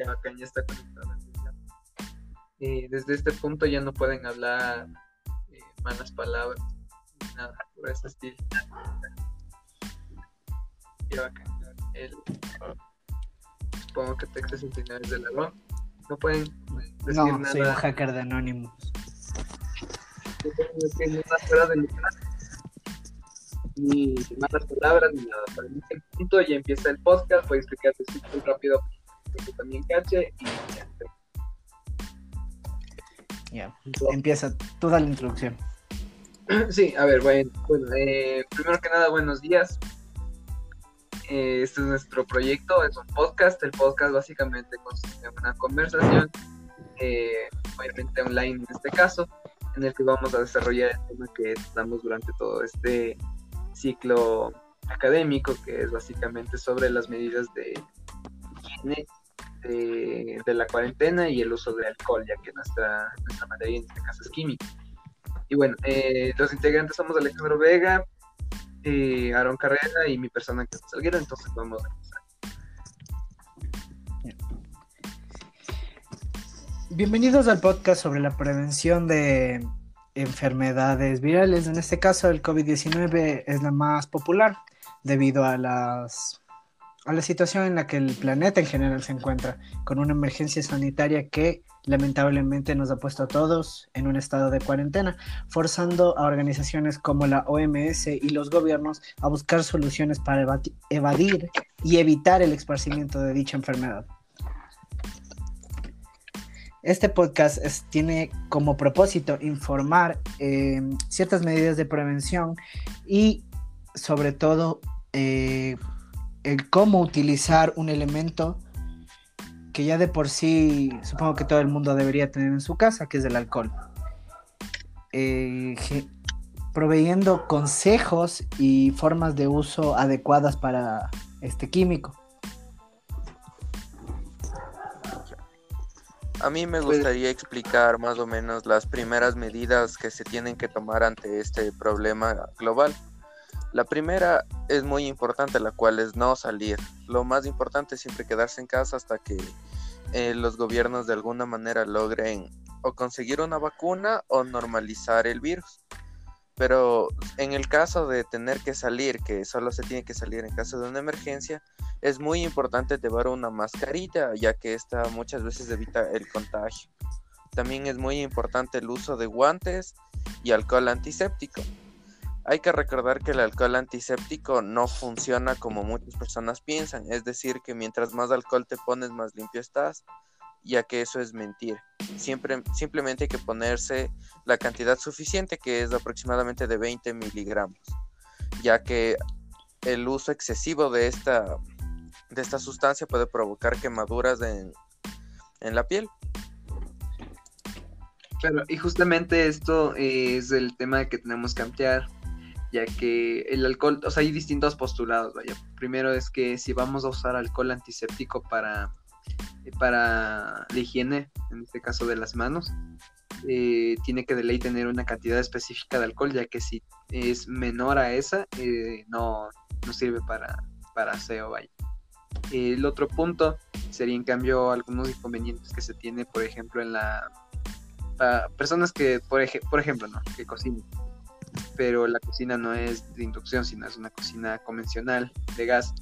Ya acá ya está conectado. Eh, desde este punto ya no pueden hablar eh, malas palabras, nada por ese estilo. Ya acá el, supongo que textos centenares del ladrón. No pueden decir No, nada. soy un hacker de Anonymous. no pueden decir nada fuera de lugar, ni malas palabras, ni nada. Para este punto ya empieza el podcast, voy a explicarte súper rápido que también cache y ya. Ya, empieza toda la introducción. Sí, a ver, bueno, bueno eh, primero que nada, buenos días. Eh, este es nuestro proyecto, es un podcast. El podcast básicamente consiste en una conversación, eh, obviamente online en este caso, en el que vamos a desarrollar el tema que tratamos durante todo este ciclo académico, que es básicamente sobre las medidas de higiene de, de la cuarentena y el uso de alcohol, ya que nuestra, nuestra materia en este caso es química. Y bueno, eh, los integrantes somos Alejandro Vega, eh, Aaron Carrera y mi persona que es Salguero, entonces vamos a empezar. Bienvenidos al podcast sobre la prevención de enfermedades virales. En este caso, el COVID-19 es la más popular debido a las a la situación en la que el planeta en general se encuentra, con una emergencia sanitaria que lamentablemente nos ha puesto a todos en un estado de cuarentena, forzando a organizaciones como la OMS y los gobiernos a buscar soluciones para evadir y evitar el esparcimiento de dicha enfermedad. Este podcast tiene como propósito informar eh, ciertas medidas de prevención y sobre todo eh, el cómo utilizar un elemento que ya de por sí supongo que todo el mundo debería tener en su casa, que es el alcohol. Eh, proveyendo consejos y formas de uso adecuadas para este químico. A mí me Pues- gustaría explicar más o menos las primeras medidas que se tienen que tomar ante este problema global. La primera es muy importante, la cual es no salir. Lo más importante es siempre quedarse en casa hasta que eh, los gobiernos de alguna manera logren o conseguir una vacuna o normalizar el virus. Pero en el caso de tener que salir, que solo se tiene que salir en caso de una emergencia, es muy importante llevar una mascarilla, ya que esta muchas veces evita el contagio. También es muy importante el uso de guantes y alcohol antiséptico. Hay que recordar que el alcohol antiséptico no funciona como muchas personas piensan, es decir, que mientras más alcohol te pones, más limpio estás, ya que eso es mentira. Siempre, simplemente hay que ponerse la cantidad suficiente, que es aproximadamente de 20 miligramos, ya que el uso excesivo de esta, de esta sustancia puede provocar quemaduras en, en la piel. Claro, y justamente esto es el tema que tenemos que ampliar, ya que el alcohol, o sea, hay distintos postulados, vaya. Primero es que si vamos a usar alcohol antiséptico para, eh, para la higiene, en este caso de las manos, eh, tiene que de ley tener una cantidad específica de alcohol, ya que si es menor a esa, eh, no, no sirve para, para aseo, vaya. El otro punto sería en cambio algunos inconvenientes que se tiene, por ejemplo, en la para personas que, por, ej- por ejemplo, no, que cocinan, pero la cocina no es de inducción, sino es una cocina convencional de gas.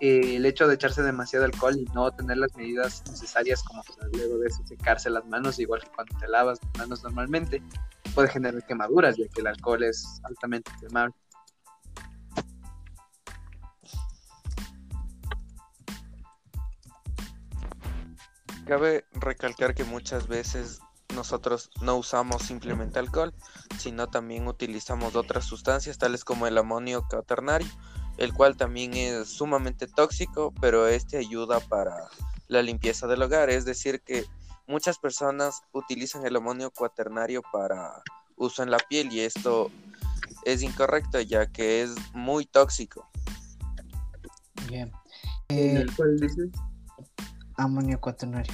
Eh, el hecho de echarse demasiado alcohol y no tener las medidas necesarias como luego de secarse las manos, igual que cuando te lavas las manos normalmente, puede generar quemaduras, ya que el alcohol es altamente inflamable. Cabe recalcar que muchas veces nosotros no usamos simplemente alcohol, sino también utilizamos otras sustancias tales como el amonio cuaternario, el cual también es sumamente tóxico, pero este ayuda para la limpieza del hogar, es decir que muchas personas utilizan el amonio cuaternario para uso en la piel y esto es incorrecto ya que es muy tóxico. Bien. ¿El Eh, alcohol dices? amonio cuaternario.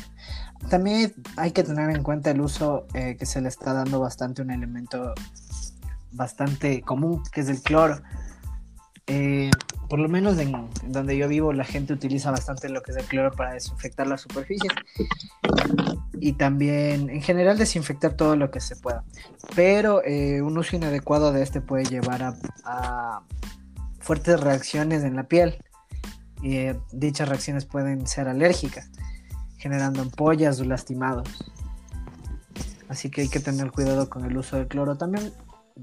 También hay que tener en cuenta el uso eh, que se le está dando bastante un elemento bastante común, que es el cloro. eh, por lo menos en, donde yo vivo, la gente utiliza bastante lo que es el cloro para desinfectar las superficies y también en general desinfectar todo lo que se pueda. Pero eh, un uso inadecuado de este puede llevar a, fuertes reacciones en la piel y eh, dichas reacciones pueden ser alérgicas, generando ampollas o lastimados. Así que hay que tener cuidado con el uso del cloro también,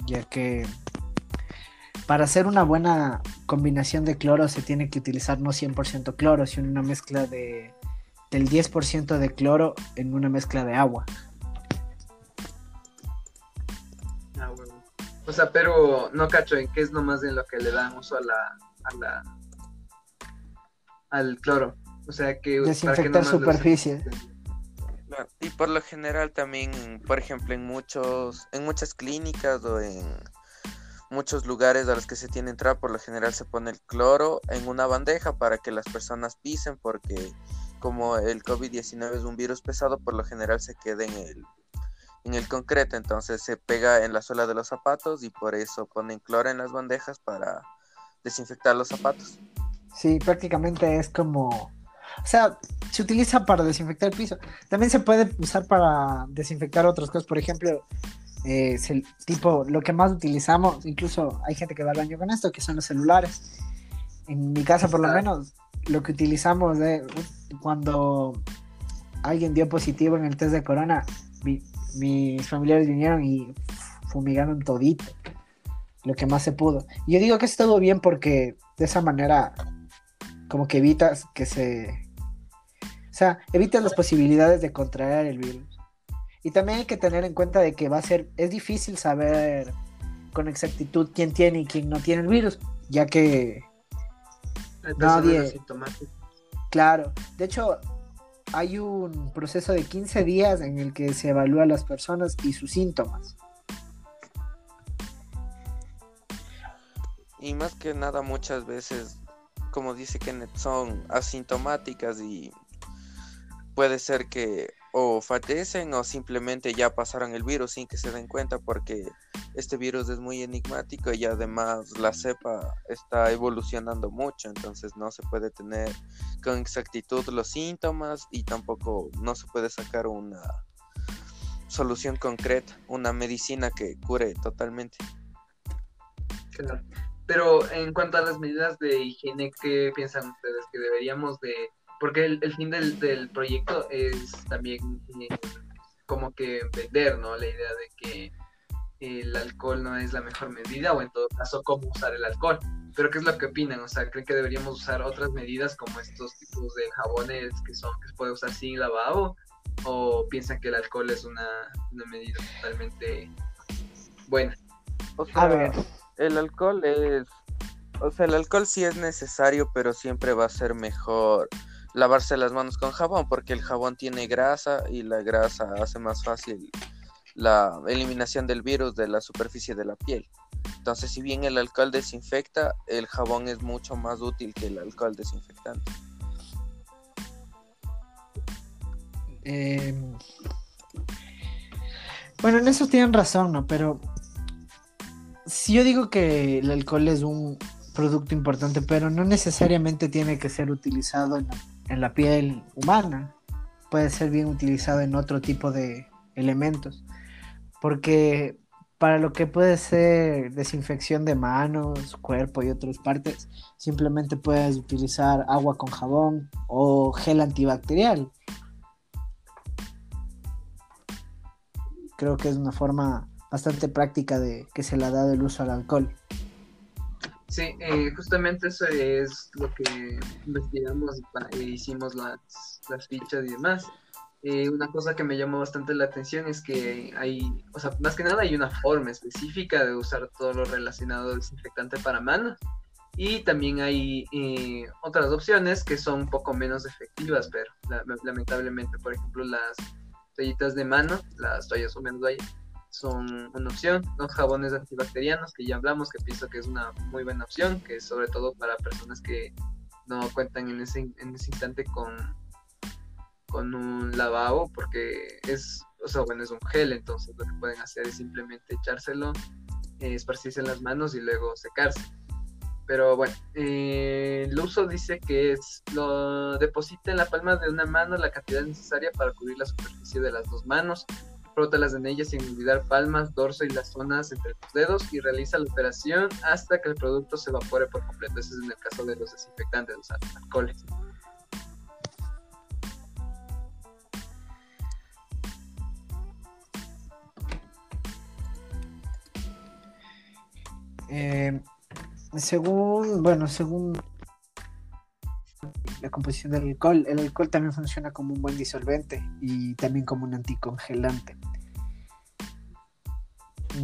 ya que para hacer una buena combinación de cloro se tiene que utilizar no 100% cloro, sino una mezcla de, del 10% de cloro en una mezcla de agua. Ah. O sea, pero no cacho en qué es nomás en lo que le dan uso a la, a la al cloro. O sea, que desinfectar superficie. Y por lo general también, por ejemplo, en muchos en muchas clínicas o en muchos lugares a los que se tiene entrar por lo general se pone el cloro en una bandeja para que las personas pisen porque como el COVID-19 es un virus pesado por lo general se queda en el en el concreto. Entonces se pega en la suela de los zapatos y por eso ponen cloro en las bandejas para desinfectar los zapatos. Sí prácticamente es como o sea, se utiliza para desinfectar el piso. También se puede usar para desinfectar otras cosas. Por ejemplo, es el tipo, lo que más utilizamos, incluso hay gente que va al baño con esto, que son los celulares. En mi casa, por lo menos, lo que utilizamos de cuando alguien dio positivo en el test de corona, mis familiares vinieron y fumigaron todito, lo que más se pudo. Y yo digo que es todo bien porque de esa manera, como que evitas que se. O sea, evitas las posibilidades de contraer el virus. Y también hay que tener en cuenta de que va a ser, es difícil saber con exactitud quién tiene y quién no tiene el virus, ya que nadie... Claro, de hecho hay un proceso de 15 días en el que se evalúa a las personas y sus síntomas. Y más que nada muchas veces, como dice Kenneth, son asintomáticas y puede ser que o fallecen o simplemente ya pasaron el virus sin que se den cuenta porque este virus es muy enigmático y además la cepa está evolucionando mucho, entonces no se puede tener con exactitud los síntomas y tampoco no se puede sacar una solución concreta, una medicina que cure totalmente. Pero en cuanto a las medidas de higiene, ¿qué piensan ustedes que deberíamos de porque el, fin del, proyecto es también eh, como que vender, ¿no? La idea de que el alcohol no es la mejor medida o en todo caso cómo usar el alcohol. Pero ¿qué es lo que opinan? O sea, ¿creen que deberíamos usar otras medidas como estos tipos de jabones que son que se puede usar sin lavabo? ¿O piensan que el alcohol es una, medida totalmente buena? O sea, a ver, el alcohol es... O sea, el alcohol sí es necesario, pero siempre va a ser mejor lavarse las manos con jabón, porque el jabón tiene grasa y la grasa hace más fácil la eliminación del virus de la superficie de la piel. Entonces, si bien el alcohol desinfecta, el jabón es mucho más útil que el alcohol desinfectante. Em, bueno, en eso tienen razón, ¿no? Pero si yo digo que el alcohol es un producto importante, pero no necesariamente tiene que ser utilizado en en la piel humana, puede ser bien utilizado en otro tipo de elementos, porque para lo que puede ser desinfección de manos, cuerpo y otras partes, simplemente puedes utilizar agua con jabón o gel antibacterial. Creo que es una forma bastante práctica de que se le ha dado el uso al alcohol. Sí, eh, justamente eso es lo que investigamos e hicimos las, las fichas y demás. Eh, una cosa que me llamó bastante la atención es que hay, o sea, más que nada hay una forma específica de usar todo lo relacionado al desinfectante para manos. Y también hay eh, otras opciones que son un poco menos efectivas, pero lamentablemente, por ejemplo, las toallitas de mano, las toallas húmedas, son una opción. Los jabones antibacterianos, que ya hablamos, que pienso que es una muy buena opción, que sobre todo para personas que no cuentan en ese, en ese instante con, con un lavabo, porque es, o sea, bueno, es un gel, entonces lo que pueden hacer es simplemente echárselo, eh, esparcirse en las manos y luego secarse. pero bueno, eh, el uso dice que es lo deposita en la palma de una mano la cantidad necesaria para cubrir la superficie de las dos manos, frótalas en ellas sin olvidar palmas, dorso y las zonas entre los dedos y realiza la operación hasta que el producto se evapore por completo. Ese es en el caso de los desinfectantes, los alcoholes. Eh, según, bueno, según la composición del alcohol, el alcohol también funciona como un buen disolvente y también como un anticongelante,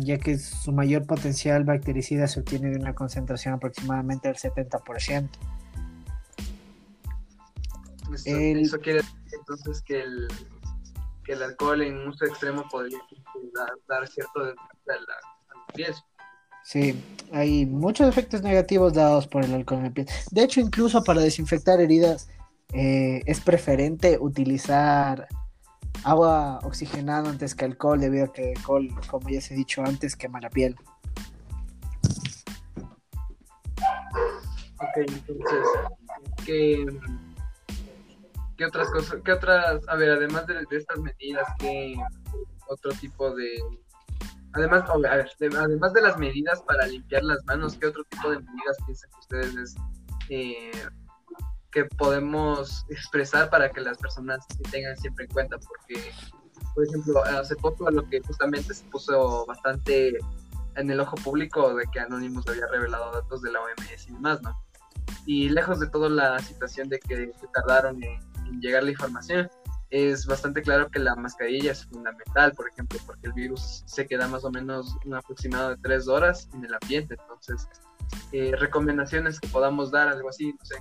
ya que su mayor potencial bactericida se obtiene de una concentración aproximadamente del 70%. Eso, quiere decir entonces que el, que el alcohol en uso extremo podría dar, cierto desgaste a la, piel. Sí, hay muchos efectos negativos dados por el alcohol en la piel. De hecho, incluso para desinfectar heridas eh, es preferente utilizar agua oxigenada antes que alcohol, debido a que alcohol, como ya se ha dicho antes, quema la piel. Ok, entonces, ¿qué, qué otras cosas, qué otras, a ver, además de, de estas medidas, qué otro tipo de Además, además de las medidas para limpiar las manos, ¿qué otro tipo de medidas piensan ustedes eh, que podemos expresar para que las personas se tengan siempre en cuenta? Porque, por ejemplo, hace poco lo que justamente se puso bastante en el ojo público de que Anonymous había revelado datos de la OMS y demás, ¿no? Y lejos de toda la situación de que se tardaron en llegar la información, es bastante claro que la mascarilla es fundamental, por ejemplo, porque el virus se queda más o menos un aproximado de tres horas en el ambiente. Entonces, eh, recomendaciones que podamos dar, algo así, no sé.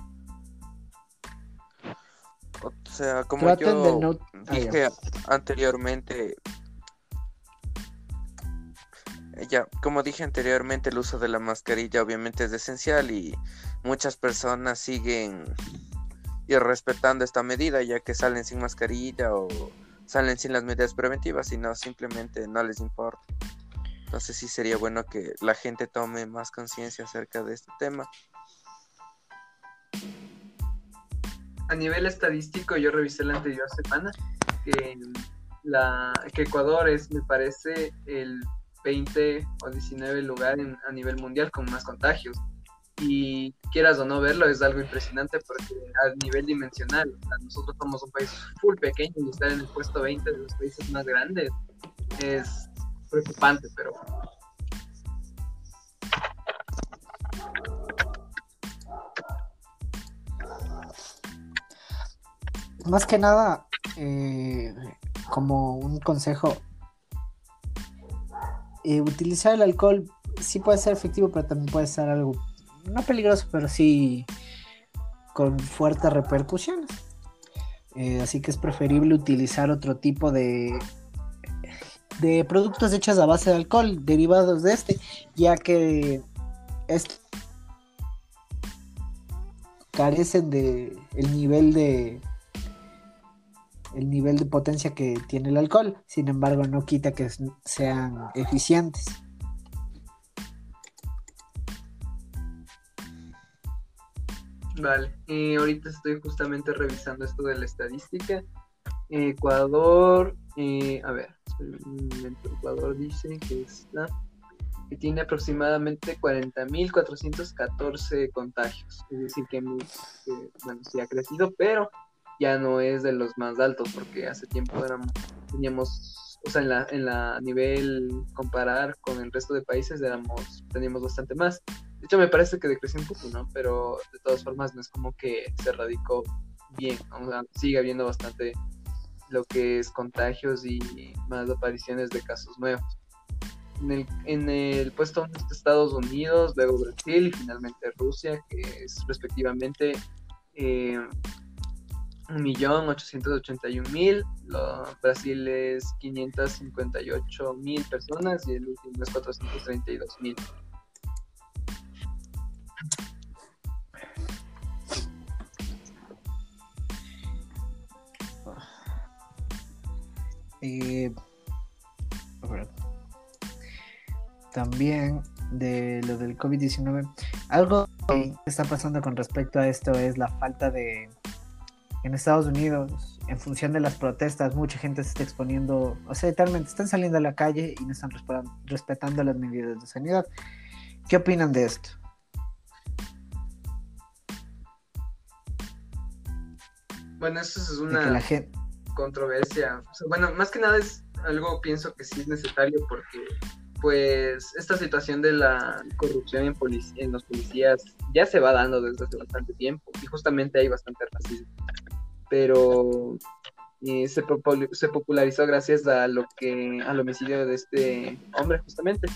O sea, como yo dije anteriormente, ya, como dije anteriormente, el uso de la mascarilla obviamente es esencial y muchas personas siguen y respetando esta medida, ya que salen sin mascarilla o salen sin las medidas preventivas, sino simplemente no les importa. Entonces sí sería bueno que la gente tome más conciencia acerca de este tema. A nivel estadístico, yo revisé la anterior semana que, la, que Ecuador es, me parece, el 20 o 19 lugar a nivel mundial con más contagios. Y quieras o no verlo, es algo impresionante porque a nivel dimensional, nosotros somos un país full pequeño y estar en el puesto 20 de los países más grandes es preocupante, pero... Más que nada, eh, como un consejo, eh, utilizar el alcohol sí puede ser efectivo, pero también puede ser algo no peligroso, pero sí con fuertes repercusiones. Eh, así que es preferible utilizar otro tipo de, de productos hechos a base de alcohol, derivados de este, ya que carecen de el nivel de el nivel de potencia que tiene el alcohol, sin embargo no quita que sean eficientes. Vale, eh, ahorita estoy justamente revisando esto de la estadística. Ecuador, eh, a ver, Ecuador dice que está que tiene aproximadamente 40.414 contagios. Es decir, que, bueno, sí ha crecido, pero ya no es de los más altos, porque hace tiempo teníamos, o sea, en la, en la nivel comparar con el resto de países éramos, teníamos bastante más. De hecho, me parece que decreció un poco, ¿no? Pero de todas formas no es como que se radicó bien. O sea, sigue habiendo bastante lo que es contagios y más apariciones de casos nuevos. En el, en el puesto de Estados Unidos, luego Brasil y finalmente Rusia, que es respectivamente eh, 1.881.000, Brasil es 558.000 personas y el último es 432.000. Eh, también de lo del COVID-19, Algo que está pasando con respecto a esto es la falta de... En Estados Unidos, en función de las protestas, mucha gente se está exponiendo, o sea, literalmente están saliendo a la calle y no están respetando las medidas de sanidad. ¿Qué opinan de esto? Bueno, eso es una controversia. bueno, más que nada es algo, pienso que sí es necesario porque pues esta situación de la corrupción en, los policías ya se va dando desde hace bastante tiempo y justamente hay bastante racismo. Pero eh, se, popularizó gracias a lo que al homicidio de este hombre justamente.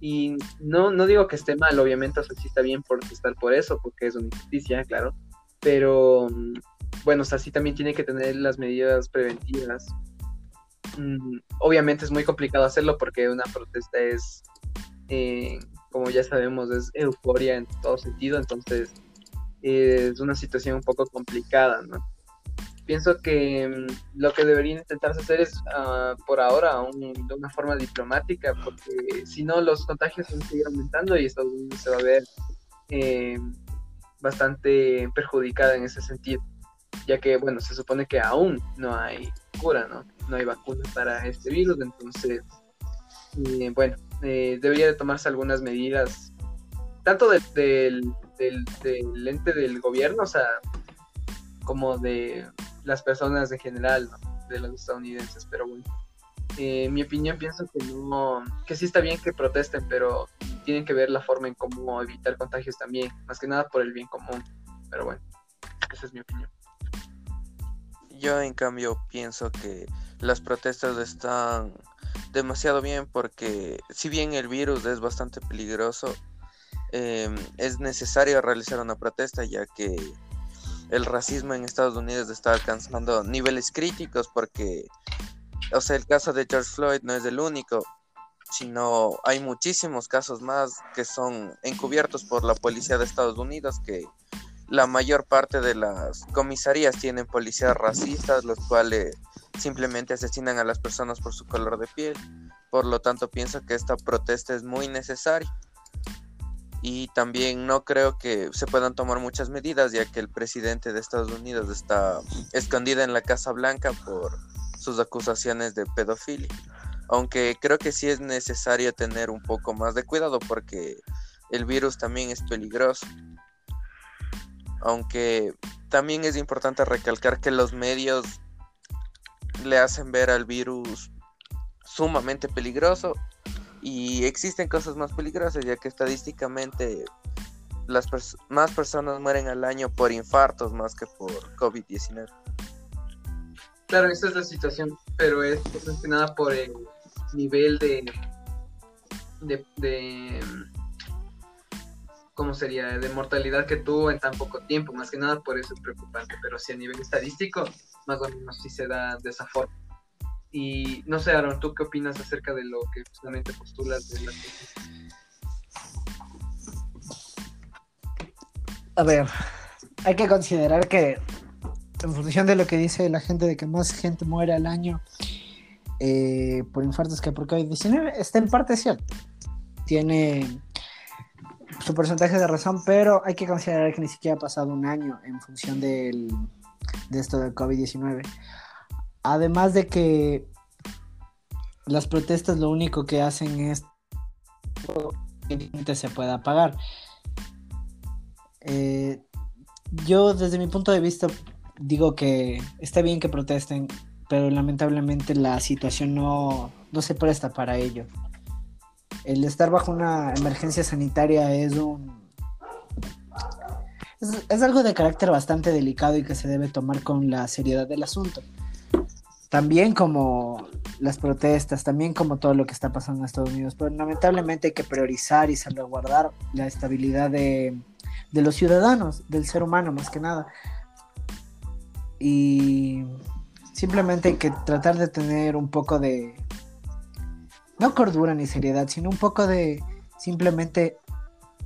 Y no, no digo que esté mal, obviamente, o sea, sí está bien por eso, porque es una injusticia, claro, pero bueno, o sea, sí también tiene que tener las medidas preventivas. Mm, obviamente es muy complicado hacerlo porque una protesta es, eh, como ya sabemos, es euforia en todo sentido, entonces es una situación un poco complicada, ¿no? Pienso que mm, lo que deberían intentarse hacer es, uh, por ahora, de una forma diplomática, porque si no, los contagios van a seguir aumentando y Estados Unidos se va a ver eh, bastante perjudicada en ese sentido ya que, bueno, se supone que aún no hay cura, ¿no? No hay vacuna para este virus, entonces, eh, bueno, eh, debería de tomarse algunas medidas, tanto del, del, ente del gobierno, o sea, como de las personas en general, ¿no? de los estadounidenses, pero bueno. Eh, mi opinión pienso que no, que sí está bien que protesten, pero tienen que ver la forma en cómo evitar contagios también, más que nada por el bien común. Pero bueno, esa es mi opinión. Yo en cambio pienso que las protestas están demasiado bien porque si bien el virus es bastante peligroso, em, es necesario realizar una protesta ya que el racismo en Estados Unidos está alcanzando niveles críticos porque, o sea, el caso de George Floyd no es el único, sino hay muchísimos casos más que son encubiertos por la policía de Estados Unidos que la mayor parte de las comisarías tienen policías racistas, los cuales simplemente asesinan a las personas por su color de piel. Por lo tanto, pienso que esta protesta es muy necesaria. Y también no creo que se puedan tomar muchas medidas, ya que el presidente de Estados Unidos está escondida en la Casa Blanca por sus acusaciones de pedofilia. Aunque creo que sí es necesario tener un poco más de cuidado porque el virus también es peligroso aunque también es importante recalcar que los medios le hacen ver al virus sumamente peligroso y existen cosas más peligrosas ya que estadísticamente las más personas mueren al año por infartos más que por COVID-19. Claro, esa es la situación, pero es más nada por el nivel de, de cómo sería de mortalidad que tuvo en tan poco tiempo, más que nada por eso es preocupante, pero si a nivel estadístico, más o menos sí se da de esa forma. Y no sé, Aaron, ¿tú qué opinas acerca de lo que justamente postulas de la A ver, hay que considerar que en función de lo que dice la gente de que más gente muere al año eh, por infartos que por COVID-19, está en parte cierto. Tiene su porcentaje de razón, pero hay que considerar que ni siquiera ha pasado un año en función del, de esto del COVID-19. Además de que las protestas lo único que hacen es que se pueda pagar. Eh, yo desde mi punto de vista digo que está bien que protesten, pero lamentablemente la situación no, no se presta para ello el estar bajo una emergencia sanitaria es un... Es, algo de carácter bastante delicado y que se debe tomar con la seriedad del asunto. También como las protestas, también como todo lo que está pasando en Estados Unidos, pero lamentablemente hay que priorizar y salvaguardar la estabilidad de, de los ciudadanos, del ser humano más que nada. Y simplemente hay que tratar de tener un poco de no cordura ni seriedad, sino un poco de simplemente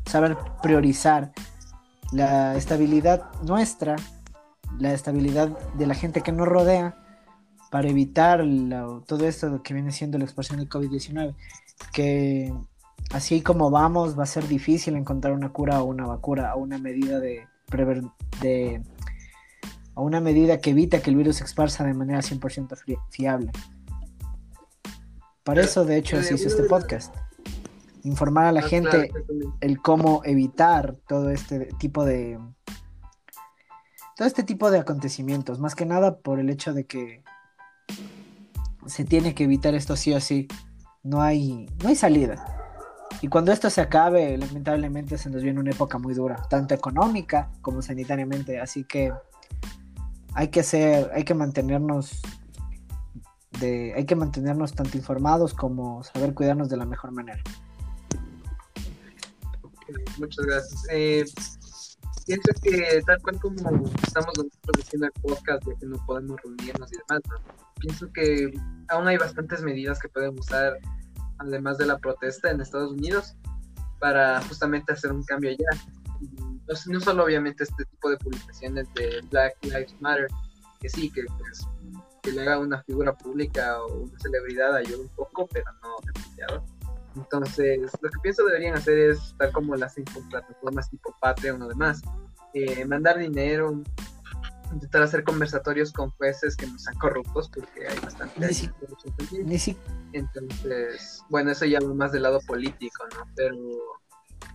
saber priorizar la estabilidad nuestra, la estabilidad de la gente que nos rodea, para evitar todo esto que viene siendo la explosión del COVID-19, que así como vamos, va a ser difícil encontrar una cura o una vacuna o una medida de, de a una medida que evita que el virus se esparza de manera 100% fiable. Para eso, de hecho, se hizo este podcast. Informar a la ah, gente el cómo evitar todo este tipo de todo este tipo de acontecimientos, más que nada por el hecho de que se tiene que evitar esto sí o sí. No hay, no hay salida. Y cuando esto se acabe, lamentablemente se nos viene una época muy dura, tanto económica como sanitariamente. Así que hay que ser, hay que mantenernos de, hay que mantenernos tanto informados como saber cuidarnos de la mejor manera. Muchas gracias. Eh, pienso que tal cual como estamos nosotros diciendo el podcast de que no podemos reunirnos y demás, pienso que aún hay bastantes medidas que podemos usar, además de la protesta en Estados Unidos, para justamente hacer un cambio allá. No, solo obviamente este tipo de publicaciones de Black Lives Matter, que sí, que, pues, que le haga una figura pública o una celebridad ayuda un poco, pero no demasiado entonces, lo que pienso deberían hacer es, tal como las plataformas tipo Patreon o demás, eh, mandar dinero, intentar hacer conversatorios con jueces que no sean corruptos, porque hay bastante Entonces, bueno, eso ya más del lado político, ¿no? Pero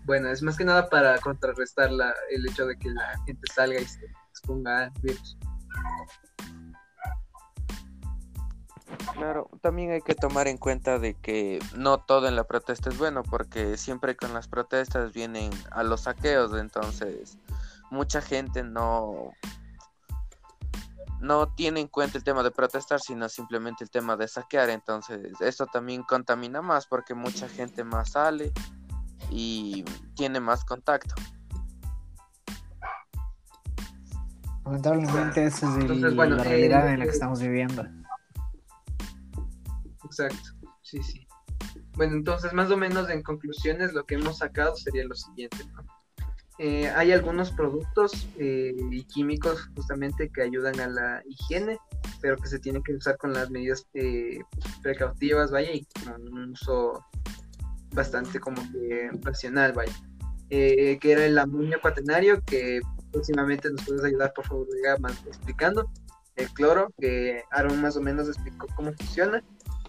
bueno, es más que nada para contrarrestar la, el hecho de que la gente salga y se exponga al virus. Claro, también hay que tomar en cuenta de que no todo en la protesta es bueno, porque siempre con las protestas vienen a los saqueos, entonces mucha gente no no tiene en cuenta el tema de protestar, sino simplemente el tema de saquear, entonces esto también contamina más porque mucha gente más sale y tiene más contacto. Lamentablemente esa es la realidad en la que estamos viviendo. Exacto, sí, sí. Bueno, entonces más o menos en conclusiones lo que hemos sacado sería lo siguiente, eh, hay algunos productos eh, y químicos justamente que ayudan a la higiene, pero que se tienen que usar con las medidas eh, precautivas, vaya, y con un uso bastante como que racional, vaya. que era el amonio cuaternario, que próximamente nos puedes ayudar, por favor, explicando. El cloro, que Aaron más o menos explicó cómo funciona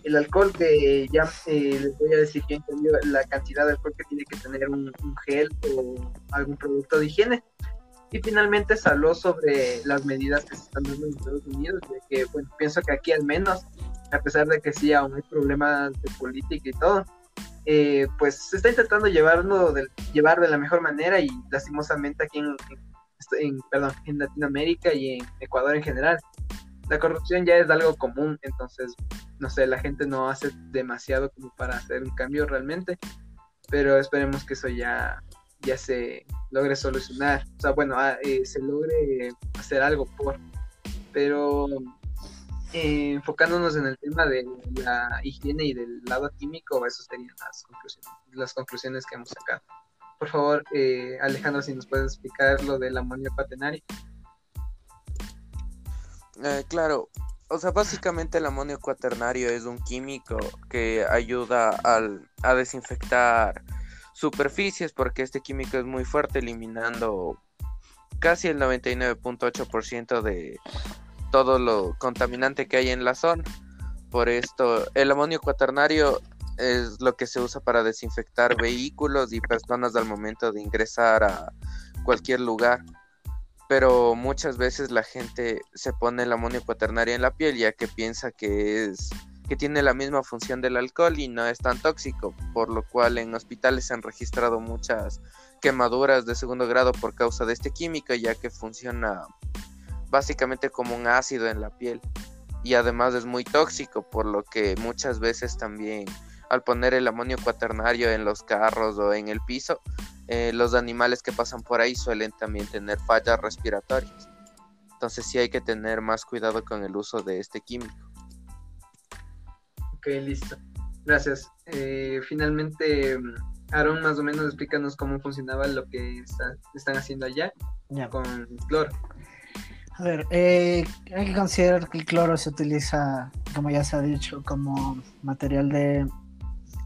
el alcohol que ya eh, les voy a decir yo entendido la cantidad de alcohol que tiene que tener un, gel o algún producto de higiene. Y finalmente se habló sobre las medidas que se están dando en Estados Unidos, de que bueno, pienso que aquí al menos, a pesar de que sí aún hay problemas de política y todo, eh, pues se está intentando llevarlo de, llevar de la mejor manera y lastimosamente aquí en, en, perdón, en Latinoamérica y en Ecuador en general, la corrupción ya es algo común, entonces, no sé, la gente no hace demasiado como para hacer un cambio realmente, pero esperemos que eso ya, ya se logre solucionar, o sea, bueno, ah, eh, se logre hacer algo por, pero eh, enfocándonos en el tema de la higiene y del lado químico, esas serían las conclusiones, que hemos sacado. Por favor, eh, Alejandro, si nos puedes explicar lo del amonio patenario. Eh, claro, o sea, básicamente el amonio cuaternario es un químico que ayuda al, a desinfectar superficies porque este químico es muy fuerte eliminando casi el 99.8% de todo lo contaminante que hay en la zona. Por esto, el amonio cuaternario es lo que se usa para desinfectar vehículos y personas al momento de ingresar a cualquier lugar pero muchas veces la gente se pone el amonio cuaternario en la piel ya que piensa que es que tiene la misma función del alcohol y no es tan tóxico, por lo cual en hospitales se han registrado muchas quemaduras de segundo grado por causa de este químico, ya que funciona básicamente como un ácido en la piel y además es muy tóxico, por lo que muchas veces también al poner el amonio cuaternario en los carros o en el piso, eh, los animales que pasan por ahí suelen también tener fallas respiratorias. Entonces sí hay que tener más cuidado con el uso de este químico. Ok, listo. Gracias. Eh, finalmente, Aaron, más o menos explícanos cómo funcionaba lo que están haciendo allá con cloro. A ver, eh, hay que considerar que el cloro se utiliza, como ya se ha dicho, como material de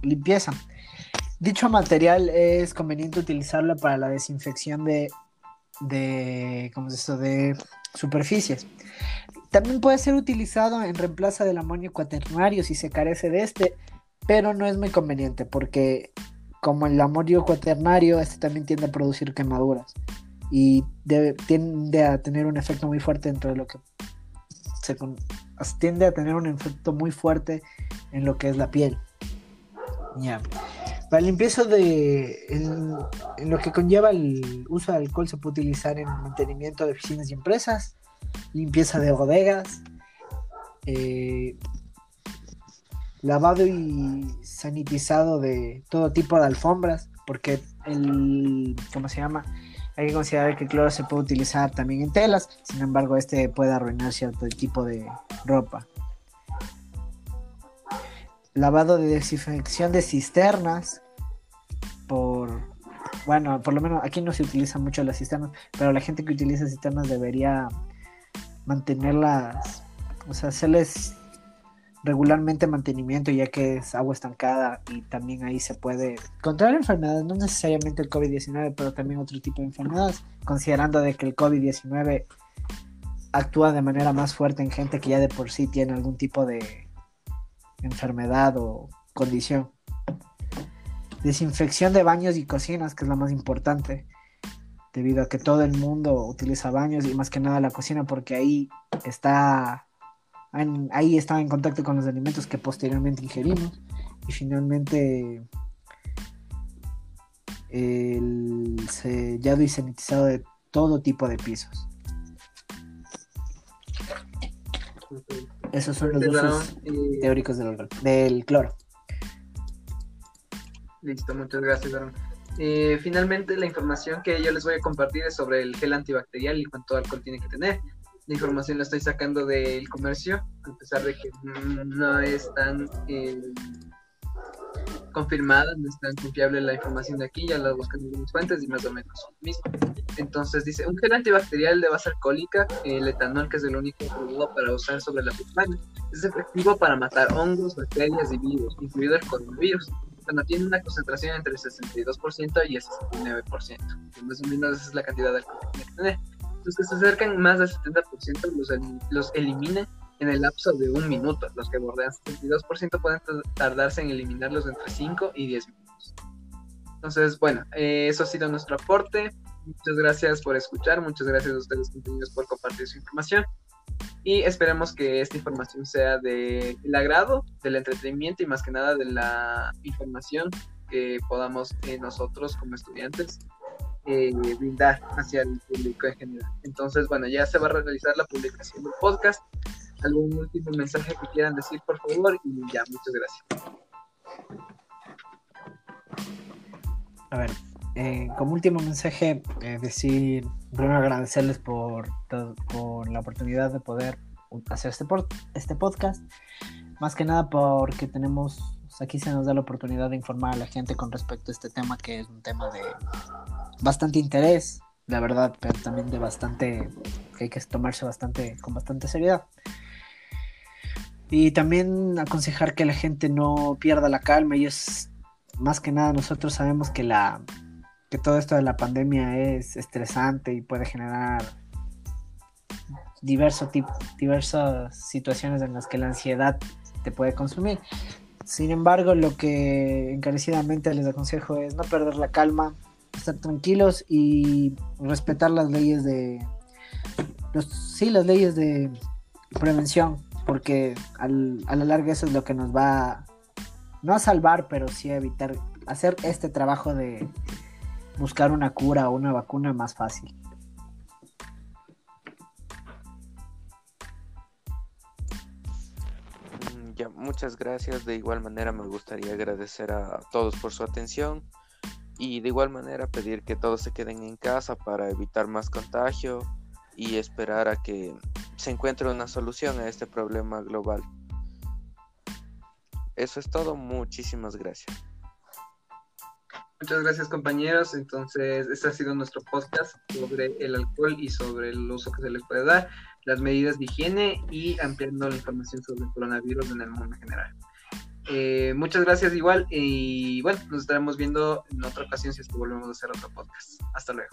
limpieza. Dicho material es conveniente utilizarlo para la desinfección de, de, ¿cómo es esto? de superficies. También puede ser utilizado en reemplazo del amonio cuaternario si se carece de este, pero no es muy conveniente porque como el amonio cuaternario, este también tiende a producir quemaduras y tiende a tener un efecto muy fuerte dentro de lo que se tiende a tener un efecto muy fuerte en lo que es la piel. Ya. Para limpieza de en, lo que conlleva el uso de alcohol se puede utilizar en mantenimiento de oficinas y empresas, limpieza de bodegas, eh, lavado y sanitizado de todo tipo de alfombras, porque el, ¿cómo se llama? Hay que considerar que el cloro se puede utilizar también en telas, sin embargo este puede arruinar cierto tipo de ropa. Lavado de desinfección de cisternas por bueno, por lo menos aquí no se utilizan mucho las cisternas, pero la gente que utiliza cisternas debería mantenerlas, o sea, hacerles regularmente mantenimiento ya que es agua estancada y también ahí se puede controlar enfermedades, no necesariamente el COVID-19, pero también otro tipo de enfermedades, considerando de que el COVID-19 actúa de manera más fuerte en gente que ya de por sí tiene algún tipo de enfermedad o condición. Desinfección de baños y cocinas, que es lo más importante, debido a que todo el mundo utiliza baños y más que nada la cocina porque ahí está ahí estaba en contacto con los alimentos que posteriormente ingerimos y finalmente el sellado y sanitizado de todo tipo de pisos. Esos son los usos eh, teóricos del, del, cloro. Listo, muchas gracias, eh, finalmente, la información que yo les voy a compartir es sobre el gel antibacterial y cuánto alcohol tiene que tener la información la estoy sacando del comercio, a pesar de que no es tan eh, confirmada, no es tan confiable la información de aquí, ya la buscan en algunas fuentes y más o menos lo mismo. Entonces dice, un gel antibacterial de base alcohólica, el etanol, que es el único producto para usar sobre la pestaña, es efectivo para matar hongos, bacterias y virus, incluido el coronavirus. Cuando tiene una concentración entre el 62% y el 69%. Más o menos esa es la cantidad de alcohol que tiene que los que se acercan más del 70% los, los elimina en el lapso de un minuto. Los que bordean 72% pueden tardarse en eliminarlos entre 5 y 10 minutos. Entonces, bueno, eh, eso ha sido nuestro aporte. Muchas gracias por escuchar, muchas gracias a ustedes compañeros por compartir su información y esperemos que esta información sea del agrado, del entretenimiento y más que nada de la información que podamos eh, nosotros como estudiantes eh, brindar hacia el público en general. Entonces, bueno, ya se va a realizar la publicación del podcast. ¿Algún último mensaje que quieran decir, por favor? Y ya, muchas gracias. A ver, eh, como último mensaje, eh, decir, primero agradecerles por, por la oportunidad de poder hacer este, este podcast. Más que nada porque tenemos aquí se nos da la oportunidad de informar a la gente con respecto a este tema que es un tema de bastante interés, la verdad, pero también de bastante, que hay que tomarse bastante, con bastante seriedad. Y también aconsejar que la gente no pierda la calma. Es más que nada nosotros sabemos que la que todo esto de la pandemia es estresante y puede generar diversos diversas situaciones en las que la ansiedad te puede consumir. Sin embargo, lo que encarecidamente les aconsejo es no perder la calma, estar tranquilos y respetar las leyes de los, sí, las leyes de prevención, porque al, a la larga eso es lo que nos va no a salvar, pero sí a evitar hacer este trabajo de buscar una cura o una vacuna más fácil. muchas gracias. De igual manera me gustaría agradecer a todos por su atención y de igual manera pedir que todos se queden en casa para evitar más contagio y esperar a que se encuentre una solución a este problema global. Eso es todo. Muchísimas gracias. Muchas gracias compañeros. Entonces, este ha sido nuestro podcast sobre el alcohol y sobre el uso que se le puede dar las medidas de higiene y ampliando la información sobre el coronavirus en el mundo en general. Eh, muchas gracias igual y bueno, nos estaremos viendo en otra ocasión si es que volvemos a hacer otro podcast. Hasta luego.